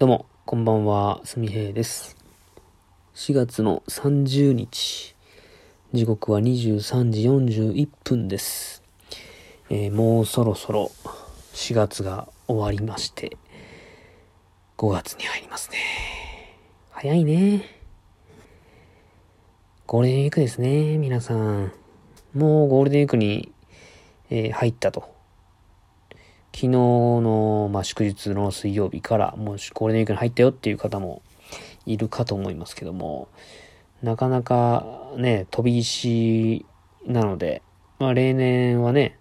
どうも、こんばんは、すみへいです。4月の30日、時刻は23時41分です。えーもうそろそろ4月が終わりまして、5月に入りますね。早いね。ゴールデンウィークですね、皆さん。もうゴールデンウィークに、えー入ったと。昨日の、まあ、祝日の水曜日から、もうゴールデンウィークに入ったよっていう方もいるかと思いますけども、なかなかね、飛び石なので、まあ、例年はね、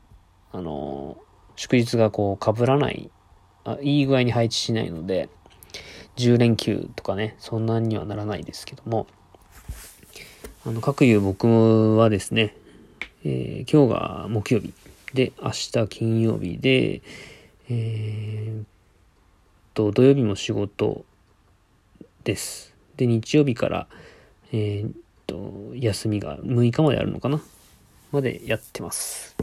あの、祝日がこう被らない、あいい具合に配置しないので、10連休とかね、そんなにはならないですけども、あの、各有僕はですね、えー今日が木曜日。で、明日金曜日で、えーっと、土曜日も仕事です。で、日曜日から、えーっと、休みが6日まであるのかな？までやってます。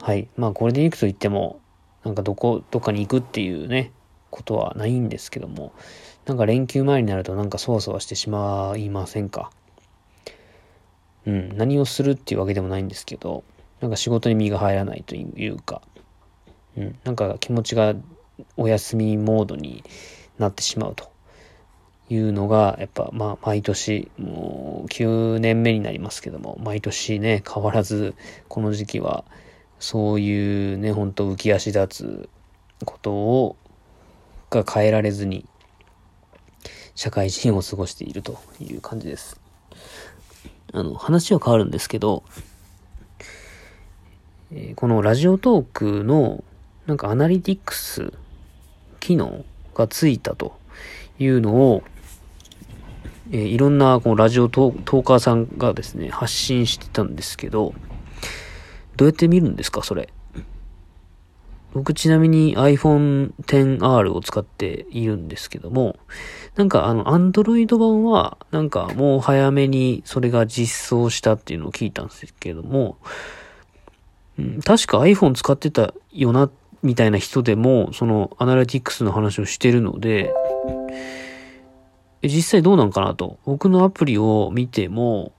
はい。まあ、ゴールデンウィークといっても、なんかどこ、どっかに行くっていうね、ことはないんですけども、なんか連休前になるとなんかそわそわしてしまいませんか？うん、何をするっていうわけでもないんですけど、なんか仕事に身が入らないというか、うん、なんか気持ちがお休みモードになってしまうと。いうのが、やっぱまあ毎年、もう9年目になりますけども、毎年ね、変わらずこの時期は、そういうね、ほんと浮き足立つことを、が変えられずに、社会人を過ごしているという感じです。あの、話は変わるんですけど、えこのラジオトークの、なんかアナリティクス機能がついたというのを、えいろんなこのラジオトトーカーさんがですね、発信してたんですけど、どうやって見るんですか、それ？僕ちなみに iPhone XR を使っているんですけども、なんかあの Android 版はなんかもう早めにそれが実装したっていうのを聞いたんですけども、うん確か iPhone 使ってたよな、みたいな人でも、そのアナリティクスの話をしてるので、実際どうなんかなと。僕のアプリを見ても、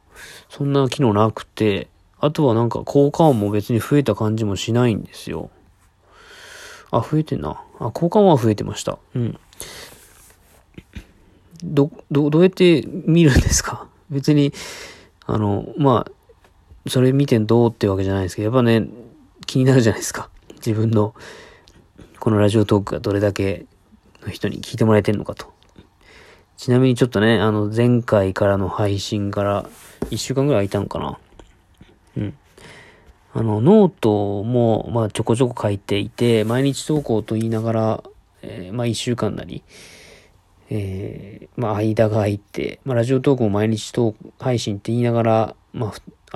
そんな機能なくて、あとはなんか効果音も別に増えた感じもしないんですよ。あ、増えてんな。あ、効果音は増えてました。うん。ど、ど、どうやって見るんですか？別に、あの、まあ、それ見てどうってわけじゃないですけど、やっぱね、気になるじゃないですか。自分の、このラジオトークがどれだけの人に聞いてもらえてるのかと。ちなみにちょっとね、あの、前回からの配信から1週間ぐらい空いたのかな。うん。あの、ノートも、まあ、ちょこちょこ書いていて、毎日投稿と言いながら、えーまあ、1週間なり、えーまあ、間が空いて、まあ、ラジオトークも毎日投配信って言いながら、まあ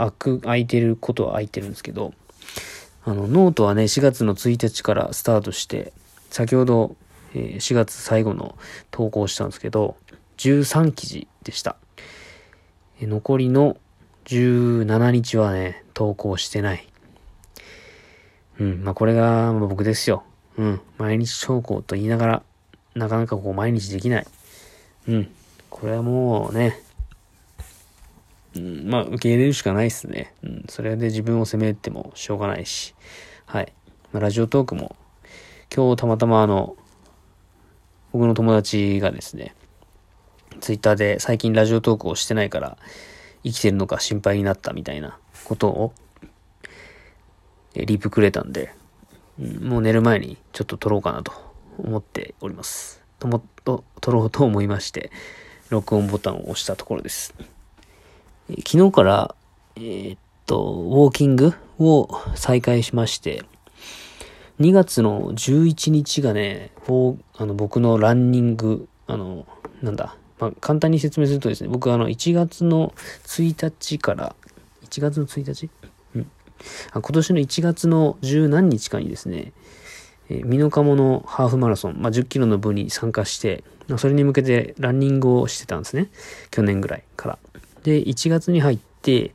ふ、空く、空いてることは空いてるんですけど、あの、ノートはね、4月の1日からスタートして、先ほど、え4月最後の投稿したんですけど、13記事でした。え残りの17日はね、投稿してない。うん、まあこれが僕ですよ。うん、毎日投稿と言いながら、なかなかこう毎日できない。うん、これはもうね、うん、まあ受け入れるしかないっすね。うん、それで自分を責めてもしょうがないし。はい。まあ、ラジオトークも、今日たまたまあの、僕の友達がですね、ツイッターで最近ラジオトークをしてないから生きてるのか心配になったみたいなことをえリプくれたんで、もう寝る前にちょっと撮ろうかなと思っております。ともっと、撮ろうと思いまして、録音ボタンを押したところです。昨日から、えーっと、ウォーキングを再開しまして、2月の11日がね、あの僕のランニング、あの、なんだ、まあ、簡単に説明するとですね、僕あの、1月の1日から、1月の1日？うん。今年の1月の十何日かにですね、えー、美濃加茂のハーフマラソン、まあ、10キロの部に参加して、それに向けてランニングをしてたんですね。去年ぐらいから。で、1月に入って、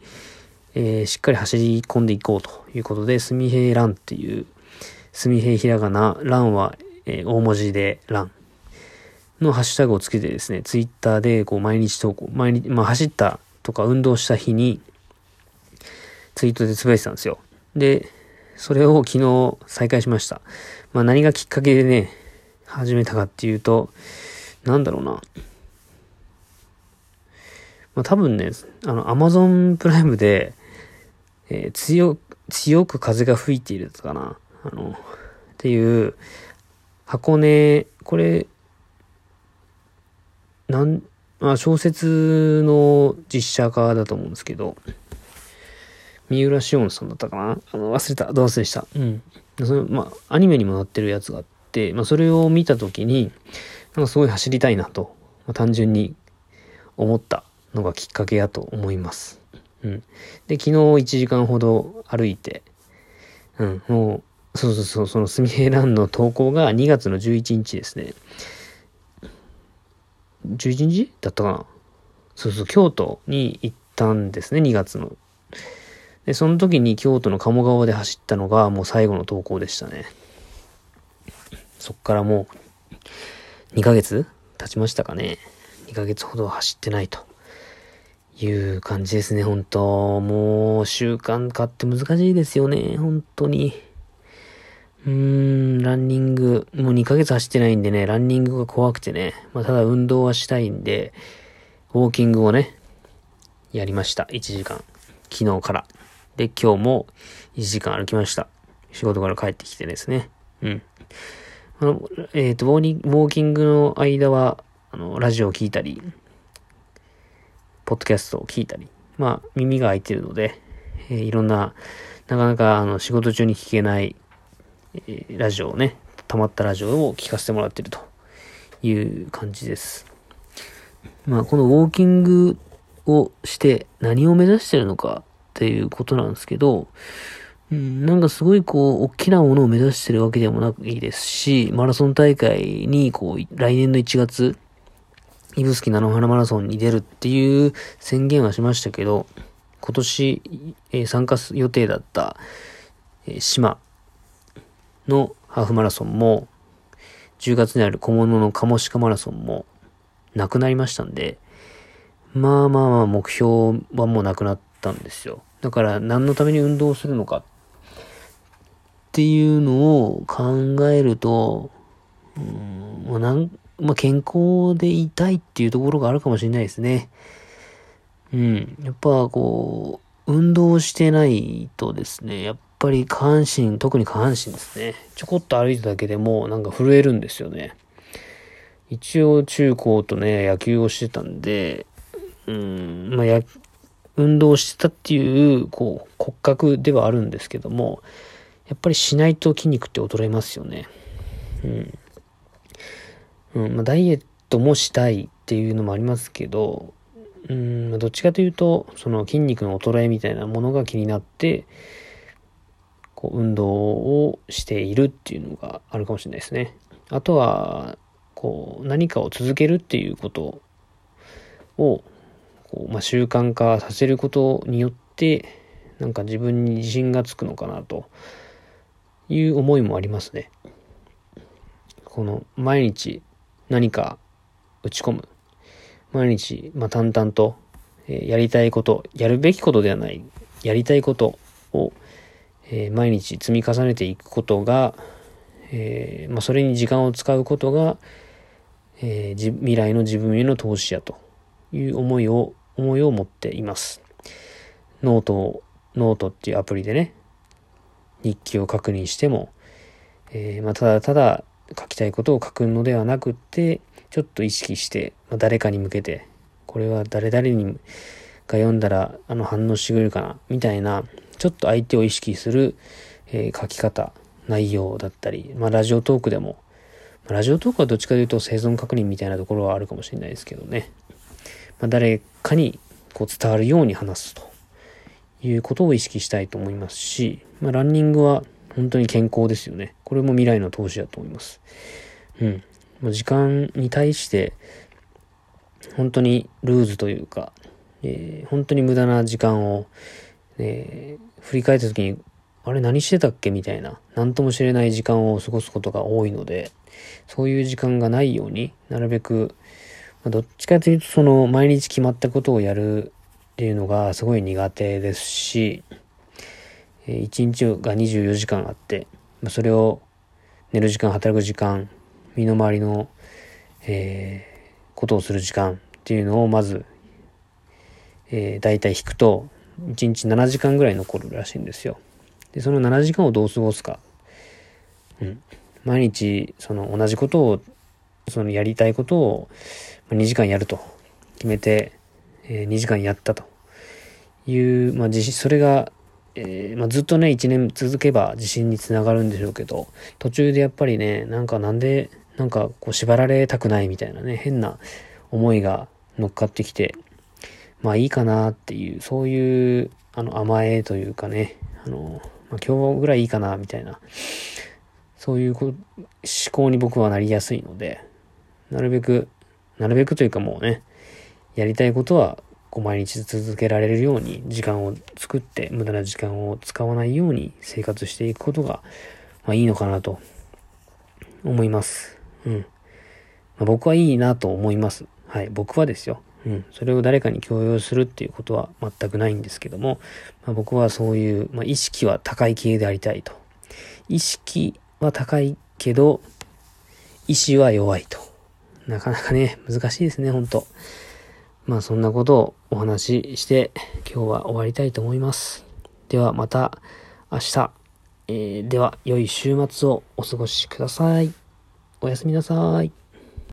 えーしっかり走り込んでいこうということで、すみへいランっていう、すみへいひらがな、ランはえー、大文字でランのハッシュタグをつけてですね、ツイッターでこう毎日投稿、毎日、まあ走ったとか運動した日にツイートでつぶやいてたんですよ。で、それを昨日再開しました。まあ何がきっかけでね、始めたかっていうと、なんだろうな。まあ多分ね、あの、アマゾンプライムで、えー、強、強く風が吹いているとかな。あの、っていう、箱根、これ、なん、まあ小説の実写化だと思うんですけど、三浦紫音さんだったかなあの、忘れた。どう忘れした。うん。その、まあ、アニメにもなってるやつがあって、まあ、それを見たときに、なんかすごい走りたいなと、まあ、単純に思ったのがきっかけやと思います。うん。で、昨日1時間ほど歩いて、うん、もう、そうそうそう、そのすみへランの投稿が2月の11日ですね。11日だったかなそうそう、京都に行ったんですね、2月の。で、その時に京都の鴨川で走ったのがもう最後の投稿でしたね。そっからもう2ヶ月経ちましたかね。2ヶ月ほど走ってないという感じですね、本当もう習慣化って難しいですよね、本当に。うーん、ランニング、もう2ヶ月走ってないんでね、ランニングが怖くてね、まあただ運動はしたいんで、ウォーキングをね、やりました、1時間。昨日から。で、今日も1時間歩きました。仕事から帰ってきてですね。うん。あの、えっ、ー、と、ウォーキングの間は、あの、ラジオを聞いたり、ポッドキャストを聞いたり、まあ、耳が開いてるので、えー、いろんな、なかなか、あの、仕事中に聞けない、えー、ラジオをね、溜まったラジオを聞かせてもらってるという感じです。まあ、このウォーキングをして何を目指してるのかっていうことなんですけど、うん、なんかすごいこう、大きなものを目指してるわけでもなくいいですし、マラソン大会にこう、来年の1月、指宿菜の花マラソンに出るっていう宣言はしましたけど、今年、えー、参加予定だった、えー、島のハーフマラソンも、10月にある小物のカモシカマラソンもなくなりましたんで、まあまあまあ目標はもうなくなったんですよ。だから何のために運動するのかっていうのを考えると、うん、まあ、なんまあ、健康でいたいっていうところがあるかもしれないですね。うん。やっぱこう、運動してないとですね、やっぱり下半身、特に下半身ですね。ちょこっと歩いただけでもなんか震えるんですよね。一応中高とね、野球をしてたんで、うん、まあ、や、運動してたっていう、こう、骨格ではあるんですけども、やっぱりしないと筋肉って衰えますよね。うん。うん、まあ、ダイエットもしたいっていうのもありますけど、うん、どっちかというと、その筋肉の衰えみたいなものが気になって、こう、運動をしているっていうのがあるかもしれないですね。あとは、こう、何かを続けるっていうことを、こう、まあ、習慣化させることによって、なんか自分に自信がつくのかなという思いもありますね。この毎日何か打ち込む。毎日、まあ、淡々と、えー、やりたいこと、やるべきことではない、やりたいことを、えー、毎日積み重ねていくことが、えー、まあ、それに時間を使うことが、え未来の自分への投資やという思いを思いを持っています。ノートを、ノートっていうアプリでね、日記を確認しても、えー、まあ、ただただ書きたいことを書くのではなくて、ちょっと意識して、まあ、誰かに向けて、これは誰々にが読んだらあの反応してくれるかな、みたいな、ちょっと相手を意識する、えー、書き方、内容だったり、まあ、ラジオトークでもま、ラジオトークはどっちかというと生存確認みたいなところはあるかもしれないですけどね。まあ、誰かにこう伝わるように話すということを意識したいと思いますし、まあ、ランニングは本当に健康ですよね。これも未来の投資だと思います。うん。もう時間に対して、本当にルーズというか、えー、本当に無駄な時間を、えー、振り返った時に、あれ何してたっけみたいな、何とも知れない時間を過ごすことが多いので、そういう時間がないようになるべく、まあ、どっちかというとその毎日決まったことをやるっていうのがすごい苦手ですし、1日が24時間あって、ま、それを寝る時間、働く時間、身の回りの、えー、ことをする時間っていうのをまず、えー、大体引くと、1日7時間ぐらい残るらしいんですよ。で、その7時間をどう過ごすか。うん。毎日、その同じことを、そのやりたいことを2時間やると決めて、えー、2時間やったという、まあ、自信、それが、えー、まあ、ずっとね、1年続けば自信につながるんでしょうけど、途中でやっぱりね、なんかなんで、なんかこう縛られたくないみたいなね、変な思いが乗っかってきて、まあいいかなっていう、そういう、あの、甘えというかね、あの、まあ、今日ぐらいいいかな、みたいな、そういう思考に僕はなりやすいので、なるべく、なるべくというかもうね、やりたいことは、こう毎日続けられるように時間を作って、無駄な時間を使わないように生活していくことが、まあいいのかなと思います。うん。まあ、僕はいいなと思います。はい。僕はですよ。うん。それを誰かに強要するっていうことは全くないんですけども、まあ、僕はそういう、まあ、意識は高い系でありたいと。意識は高いけど、意志は弱いと。なかなかね、難しいですね、ほんと。まあそんなことをお話しして、今日は終わりたいと思います。ではまた明日。えー、では、良い週末をお過ごしください。おやすみなさい。